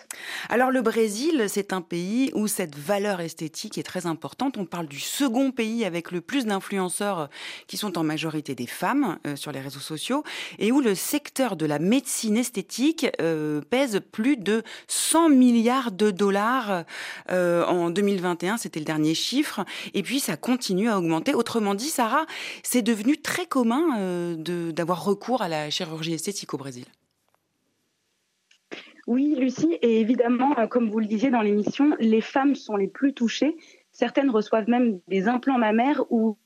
Alors le Brésil, c'est un pays où cette valeur esthétique est très importante. On parle du second pays avec le plus d'influenceurs qui sont en majorité des femmes euh, sur les réseaux sociaux et où le secteur de la médecine esthétique euh, pèse plus de 100 milliards de dollars euh, en 2021, c'était le dernier chiffre. Et puis ça continue à augmenter. Autrement dit, Sarah, c'est devenu très commun euh, d'avoir recours à la chirurgie esthétique au Brésil. Oui, Lucie, et évidemment, euh, comme vous le disiez dans l'émission, les femmes sont les plus touchées. Certaines reçoivent même des implants mammaires ou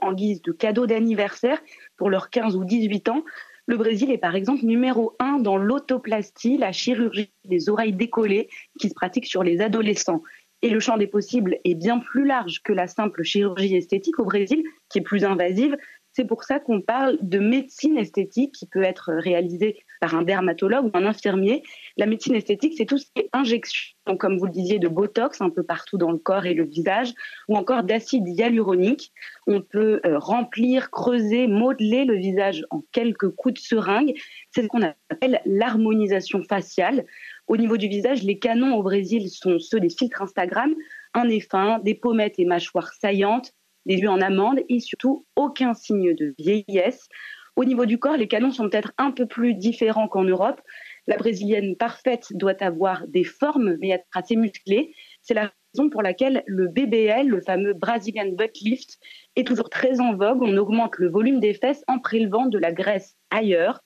en guise de cadeau d'anniversaire pour leurs 15 ou 18 ans. Le Brésil est par exemple numéro un dans l'autoplastie, la chirurgie des oreilles décollées qui se pratique sur les adolescents. Et le champ des possibles est bien plus large que la simple chirurgie esthétique au Brésil, qui est plus invasive. C'est pour ça qu'on parle de médecine esthétique qui peut être réalisée par un dermatologue ou un infirmier. La médecine esthétique, c'est tout ce qui est injection, donc comme vous le disiez, de Botox un peu partout dans le corps et le visage, ou encore d'acide hyaluronique. On peut euh, remplir, creuser, modeler le visage en quelques coups de seringue. C'est ce qu'on appelle l'harmonisation faciale. Au niveau du visage, les canons au Brésil sont ceux des filtres Instagram, un nez des pommettes et mâchoires saillantes, des yeux en amande et surtout aucun signe de vieillesse. Au niveau du corps, les canons sont peut-être un peu plus différents qu'en Europe. La brésilienne parfaite doit avoir des formes, mais être assez musclée. C'est la raison pour laquelle le BBL, le fameux Brazilian Butt Lift, est toujours très en vogue. On augmente le volume des fesses en prélevant de la graisse ailleurs,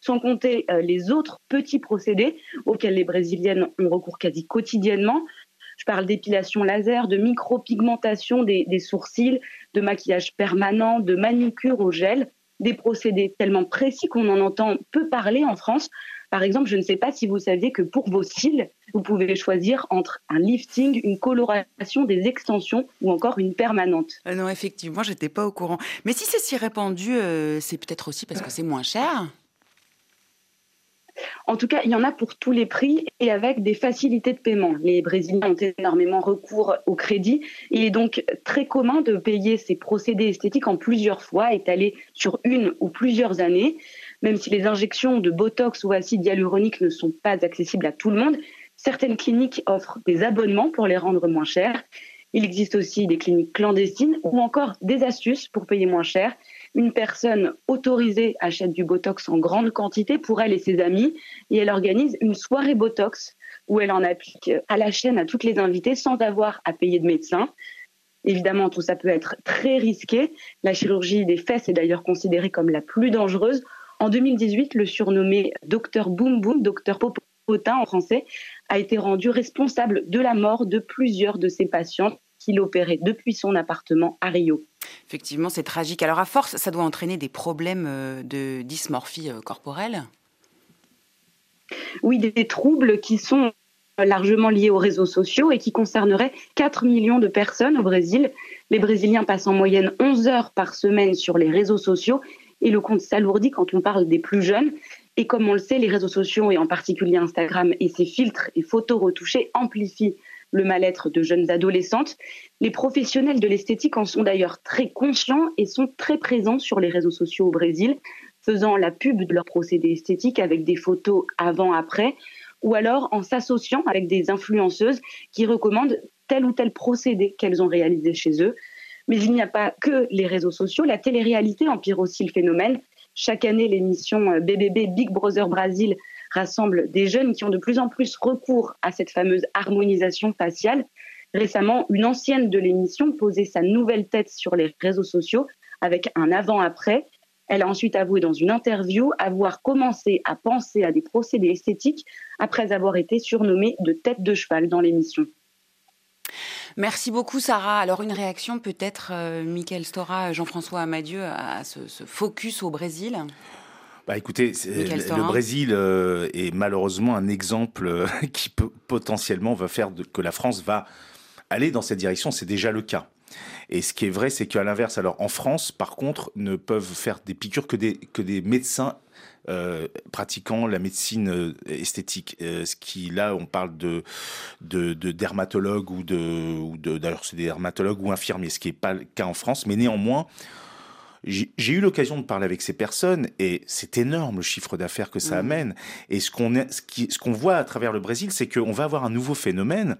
sans compter euh, les autres petits procédés auxquels les Brésiliennes ont recours quasi quotidiennement. Je parle d'épilation laser, de micropigmentation des, des sourcils, de maquillage permanent, de manucure au gel, des procédés tellement précis qu'on en entend peu parler en France. Par exemple, je ne sais pas si vous saviez que pour vos cils, vous pouvez choisir entre un lifting, une coloration, des extensions ou encore une permanente. Euh, non, effectivement, j'étais pas au courant. Mais si c'est si répandu, euh, c'est peut-être aussi parce que c'est moins cher. En tout cas, il y en a pour tous les prix et avec des facilités de paiement. Les Brésiliens ont énormément recours au crédit. Il est donc très commun de payer ces procédés esthétiques en plusieurs fois, étalés sur une ou plusieurs années. Même si les injections de Botox ou acide hyaluronique ne sont pas accessibles à tout le monde, certaines cliniques offrent des abonnements pour les rendre moins chers. Il existe aussi des cliniques clandestines ou encore des astuces pour payer moins cher. Une personne autorisée achète du Botox en grande quantité pour elle et ses amis et elle organise une soirée Botox où elle en applique à la chaîne à toutes les invitées sans avoir à payer de médecin. Évidemment, tout ça peut être très risqué. La chirurgie des fesses est d'ailleurs considérée comme la plus dangereuse. En 2018, le surnommé Docteur Boom Boom, Docteur Popotin en français, a été rendu responsable de la mort de plusieurs de ses patientes qu'il opérait depuis son appartement à Rio. Effectivement, c'est tragique. Alors, à force, ça doit entraîner des problèmes euh, de dysmorphie euh, corporelle? Oui, des troubles qui sont largement liés aux réseaux sociaux et qui concerneraient 4 millions de personnes au Brésil. Les Brésiliens passent en moyenne 11 heures par semaine sur les réseaux sociaux et le compte s'alourdit quand on parle des plus jeunes. Et comme on le sait, les réseaux sociaux et en particulier Instagram et ses filtres et photos retouchées amplifient le mal-être de jeunes adolescentes. Les professionnels de l'esthétique en sont d'ailleurs très conscients et sont très présents sur les réseaux sociaux au Brésil, faisant la pub de leurs procédés esthétiques avec des photos avant-après, ou alors en s'associant avec des influenceuses qui recommandent tel ou tel procédé qu'elles ont réalisé chez eux. Mais il n'y a pas que les réseaux sociaux, la télé-réalité empire aussi le phénomène. Chaque année, l'émission BBB Big Brother Brasil rassemble des jeunes qui ont de plus en plus recours à cette fameuse harmonisation faciale. Récemment, une ancienne de l'émission posait sa nouvelle tête sur les réseaux sociaux avec un avant-après. Elle a ensuite avoué dans une interview avoir commencé à penser à des procédés esthétiques après avoir été surnommée de tête de cheval dans l'émission. Merci beaucoup, Sarah. Alors, une réaction peut-être, euh, Michael Stora, Jean-François Amadieu, à ce, ce focus au Brésil? Bah écoutez, le Brésil euh, est malheureusement un exemple euh, qui peut, potentiellement va faire que la France va aller dans cette direction, c'est déjà le cas. Et ce qui est vrai, c'est qu'à l'inverse, alors en France, par contre, ne peuvent faire des piqûres que des, que des médecins euh, pratiquant la médecine euh, esthétique. Euh, ce qui, là, on parle de, de, de dermatologues ou de, ou de d'ailleurs, c'est des dermatologues ou infirmiers, ce qui n'est pas le cas en France, mais néanmoins, j'ai eu l'occasion de parler avec ces personnes et c'est énorme le chiffre d'affaires que ça Mhm. amène. Et ce qu'on ce ce voit à travers le Brésil, c'est qu'on va avoir un nouveau phénomène,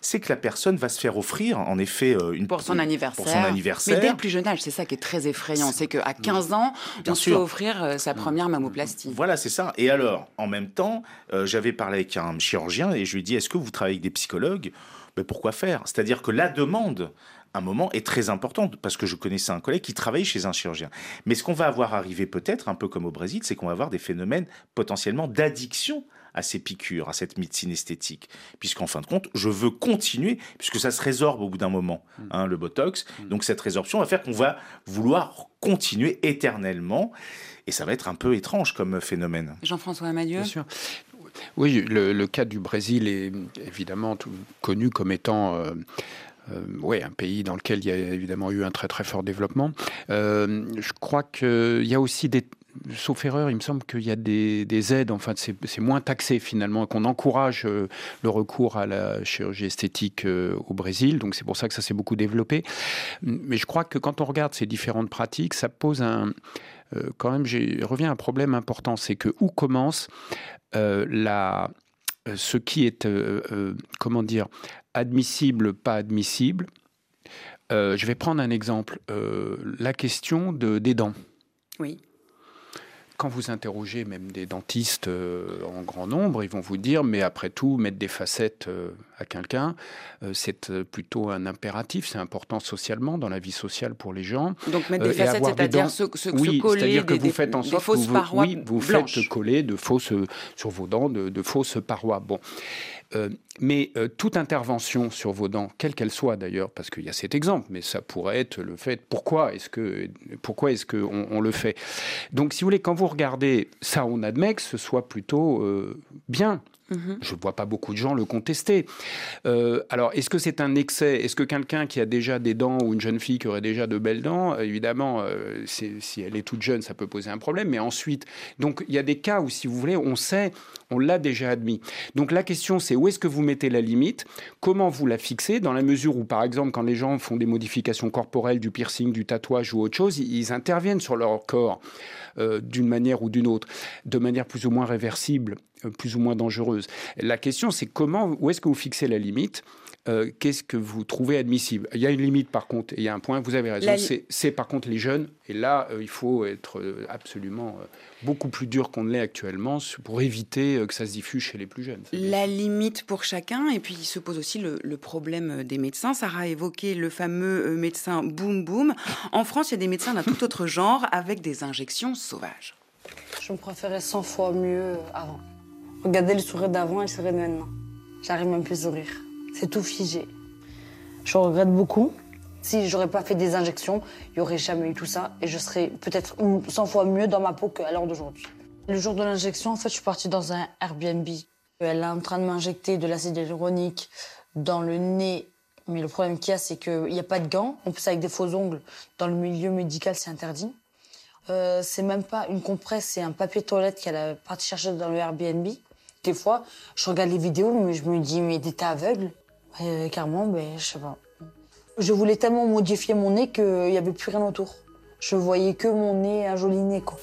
c'est que la personne va se faire offrir, en effet, euh, une Pour son anniversaire. Pour son anniversaire. Mais dès le plus jeune âge, c'est ça qui est très effrayant. C'est qu'à 15 ans, Bien on se fait offrir euh, sa première mammoplastie. Voilà, c'est ça. Et alors, en même temps, euh, j'avais parlé avec un chirurgien et je lui ai dit Est-ce que vous travaillez avec des psychologues? Ben, Pourquoi faire? C'est-à-dire que la demande, à un moment, est très importante parce que je connaissais un collègue qui travaillait chez un chirurgien. Mais ce qu'on va avoir arrivé peut-être, un peu comme au Brésil, c'est qu'on va avoir des phénomènes potentiellement d'addiction à ces piqûres, à cette médecine esthétique. Puisqu'en fin de compte, je veux continuer, puisque ça se résorbe au bout d'un moment, hein, le Botox. Donc cette résorption va faire qu'on va vouloir continuer éternellement. Et ça va être un peu étrange comme phénomène. Jean-François Amadieu Bien sûr. Oui, le, cas du Brésil est évidemment connu comme étant euh, euh, ouais, un pays dans lequel il y a évidemment eu un très très fort développement. Euh, je crois qu'il y a aussi des... Sauf erreur, il me semble qu'il y a des, des aides, enfin c'est moins taxé finalement, qu'on encourage le recours à la chirurgie esthétique au Brésil, donc c'est pour ça que ça s'est beaucoup développé. Mais je crois que quand on regarde ces différentes pratiques, ça pose un, quand même, j'ai- revient à un problème important, c'est que où commence euh, la, euh, ce qui est, euh, euh, comment dire, admissible, pas admissible. Euh, je vais prendre un exemple, euh, la question de, des dents. Oui. Quand vous interrogez même des dentistes euh, en grand nombre, ils vont vous dire, mais après tout, mettre des facettes euh, à quelqu'un, euh, c'est euh, plutôt un impératif, c'est important socialement, dans la vie sociale pour les gens. Donc mettre des Euh, et facettes, c'est-à-dire se- se- se oui, coller c'est-à-dire que des- vous faites en sorte fausses que vous, parois oui, vous blanches. faites coller de fausses sur vos dents de, de fausses parois. Bon, Euh, mais euh, toute intervention sur vos dents, quelle qu'elle soit d'ailleurs, parce qu'il y a cet exemple, mais ça pourrait être le fait. Pourquoi est-ce que pourquoi est-ce que on, on le fait? Donc, si vous voulez, quand vous regardez ça, on admet que ce soit plutôt euh, bien. Mhm. Je ne vois pas beaucoup de gens le contester. Euh, alors, est-ce que c'est un excès? Est-ce que quelqu'un qui a déjà des dents ou une jeune fille qui aurait déjà de belles dents, euh, évidemment, euh, si elle est toute jeune, ça peut poser un problème. Mais ensuite, donc il y a des cas où, si vous voulez, on sait, on l'a déjà admis. Donc la question, c'est où est-ce que vous mettez la limite? Comment vous la fixez? Dans la mesure où, par exemple, quand les gens font des modifications corporelles, du piercing, du tatouage ou autre chose, ils interviennent sur leur corps d'une manière ou d'une autre, de manière plus ou moins réversible, plus ou moins dangereuse. La question, c'est comment, où est-ce que vous fixez la limite Euh, Qu'est-ce que vous trouvez admissible? Il y a une limite, par contre, et il y a un point, vous avez raison, li- c'est par contre les jeunes, et là, euh, il faut être euh, absolument euh, beaucoup plus dur qu'on ne l'est actuellement pour éviter euh, que ça se diffuse chez les plus jeunes. La limite pour chacun, et puis il se pose aussi le, le problème des médecins. Sarah a évoqué le fameux euh, médecin boom boom. En France, il y a des médecins d'un tout autre genre avec des injections sauvages. Je me préférais 100 fois mieux avant. Regardez le sourire d'avant et le sourire de maintenant. J'arrive même plus à sourire. C'est tout figé. Je regrette beaucoup. Si j'aurais pas fait des injections, il n'y aurait jamais eu tout ça et je serais peut-être 100 fois mieux dans ma peau qu'à l'heure d'aujourd'hui. Le jour de l'injection, en fait, je suis partie dans un Airbnb. Elle est en train de m'injecter de l'acide hyaluronique dans le nez. Mais le problème qu'il y a, c'est qu'il n'y a pas de gants. En plus, avec des faux ongles, dans le milieu médical, c'est interdit. Euh, c'est même pas une compresse, c'est un papier toilette qu'elle a parti chercher dans le Airbnb. Des fois, je regarde les vidéos, mais je me dis, mais t'es aveugle euh, Carrément, ben, je sais pas. Je voulais tellement modifier mon nez qu'il n'y avait plus rien autour. Je voyais que mon nez, un joli nez, quoi.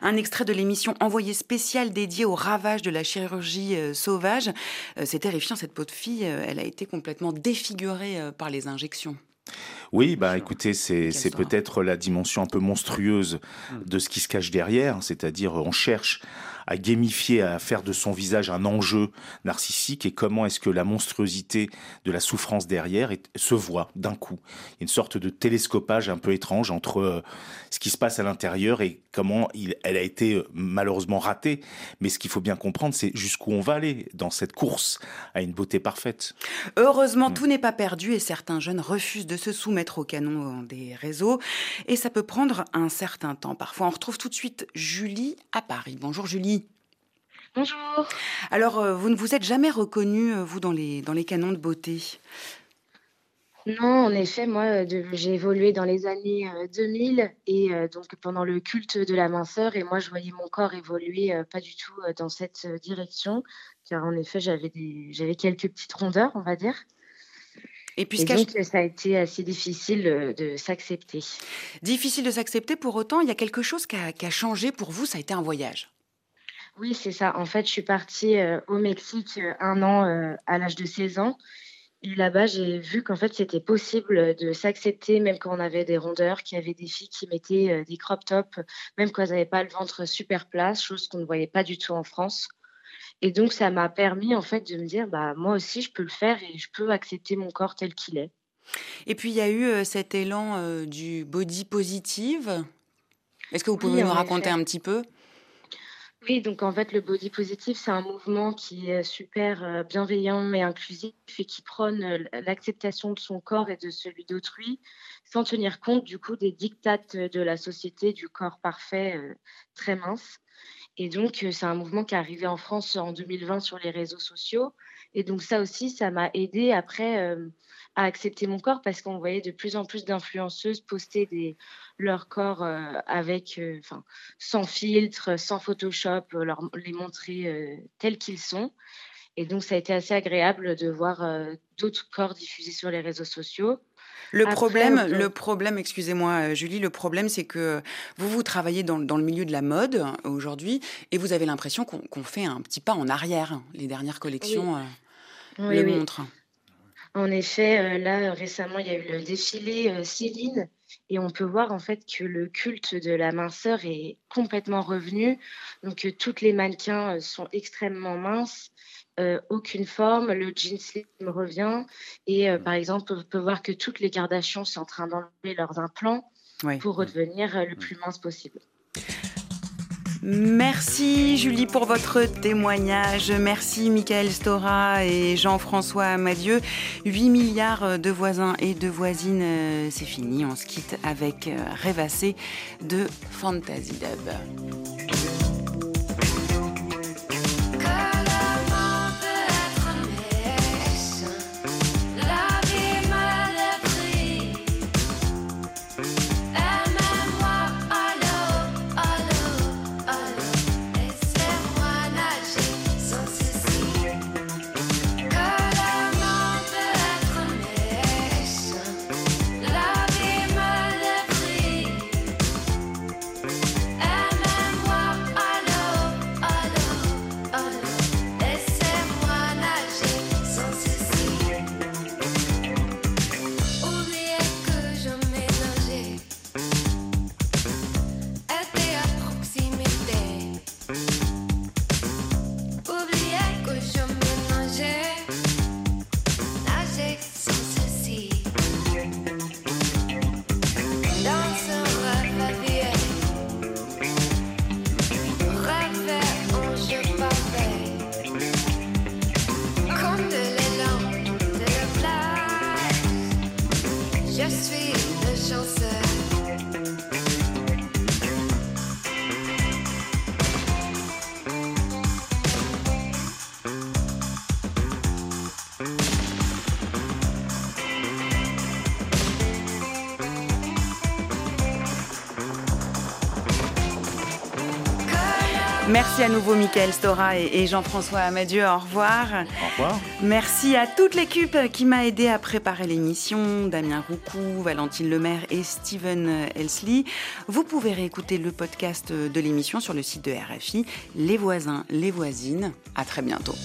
Un extrait de l'émission Envoyé spécial dédiée au ravage de la chirurgie euh, sauvage. Euh, c'est terrifiant, cette peau de fille, euh, elle a été complètement défigurée euh, par les injections. Oui, bah écoutez, c'est peut-être la dimension un peu monstrueuse de ce qui se cache derrière, c'est-à-dire euh, on cherche à gamifier, à faire de son visage un enjeu narcissique et comment est-ce que la monstruosité de la souffrance derrière est- se voit d'un coup. Il y a une sorte de télescopage un peu étrange entre euh, ce qui se passe à l'intérieur et comment il, elle a été euh, malheureusement ratée. Mais ce qu'il faut bien comprendre, c'est jusqu'où on va aller dans cette course à une beauté parfaite. Heureusement, tout n'est pas perdu et certains jeunes refusent de se soumettre au canon des réseaux. Et ça peut prendre un certain temps. Parfois, on retrouve tout de suite Julie à Paris. Bonjour Julie. Bonjour. Alors, euh, vous ne vous êtes jamais reconnu, euh, vous, dans les, dans les canons de beauté? Non, en effet, moi, euh, j'ai évolué dans les années euh, 2000 et euh, donc pendant le culte de la minceur et moi, je voyais mon corps évoluer euh, pas du tout euh, dans cette direction car en effet, j'avais j'avais quelques petites rondeurs, on va dire. Et Et puisqu'à donc, ça a été assez difficile de s'accepter. difficile de s'accepter, pour autant, il y a quelque chose qui a, qui a changé pour vous, ça a été un voyage? Oui, c'est ça. En fait, je suis partie euh, au Mexique euh, un an euh, à l'âge de 16 ans. Et là-bas, j'ai vu qu'en fait, c'était possible de s'accepter, même quand on avait des rondeurs, qu'il y avait des filles qui mettaient des crop tops, même quand elles n'avaient pas le ventre super plat, chose qu'on ne voyait pas du tout en France. Et donc, ça m'a permis, en fait, de me dire, bah, moi aussi, je peux le faire et je peux accepter mon corps tel qu'il est. Et puis, il y a eu cet élan du body positive. Est-ce que vous pouvez Oui, nous raconter effet. un petit peu? Oui, donc en fait, le body positive, c'est un mouvement qui est super euh, bienveillant et inclusif et qui prône euh, l'acceptation de son corps et de celui d'autrui sans tenir compte du coup des dictates de la société du corps parfait euh, très mince. Et donc, euh, c'est un mouvement qui est arrivé en France en 2020 sur les réseaux sociaux. Et donc, ça aussi, ça m'a aidé après euh, à accepter mon corps parce qu'on voyait de plus en plus d'influenceuses poster des, leur corps euh, avec, euh, enfin, sans filtre, sans Photoshop, euh, leur, les montrer tels qu'ils sont. Et donc, ça a été assez agréable de voir euh, d'autres corps diffusés sur les réseaux sociaux. Le Après, problème, le problème, excusez-moi Julie, le problème c'est que vous vous travaillez dans, dans le milieu de la mode aujourd'hui et vous avez l'impression qu'on fait un petit pas en arrière. Les dernières collections Oui. euh, Oui, le oui. montrent. En effet, euh, là, récemment, il y a eu le défilé euh, Céline et on peut voir en fait que le culte de la minceur est complètement revenu. Donc, euh, toutes les mannequins sont extrêmement minces, euh, aucune forme, le jean slim revient. Et euh, par exemple, on peut voir que toutes les Kardashians sont en train d'enlever leurs implants Oui. pour redevenir euh, le plus mince possible. Merci Julie pour votre témoignage. Merci Michael Stora et Jean-François Amadieu. 8 milliards de voisins et de voisines, euh, c'est fini. On se quitte avec euh, Rêvassé de Fantasy Dub. Merci à nouveau Michael Stora et, Jean-François Amadieu. Au revoir. Au revoir. Merci à toute l'équipe qui m'a aidé à préparer l'émission, Damien Roucou, Valentine Lemaire et Steven Elsley. Vous pouvez réécouter le podcast de l'émission sur le site de RFI, Les voisins, les voisines. À très bientôt.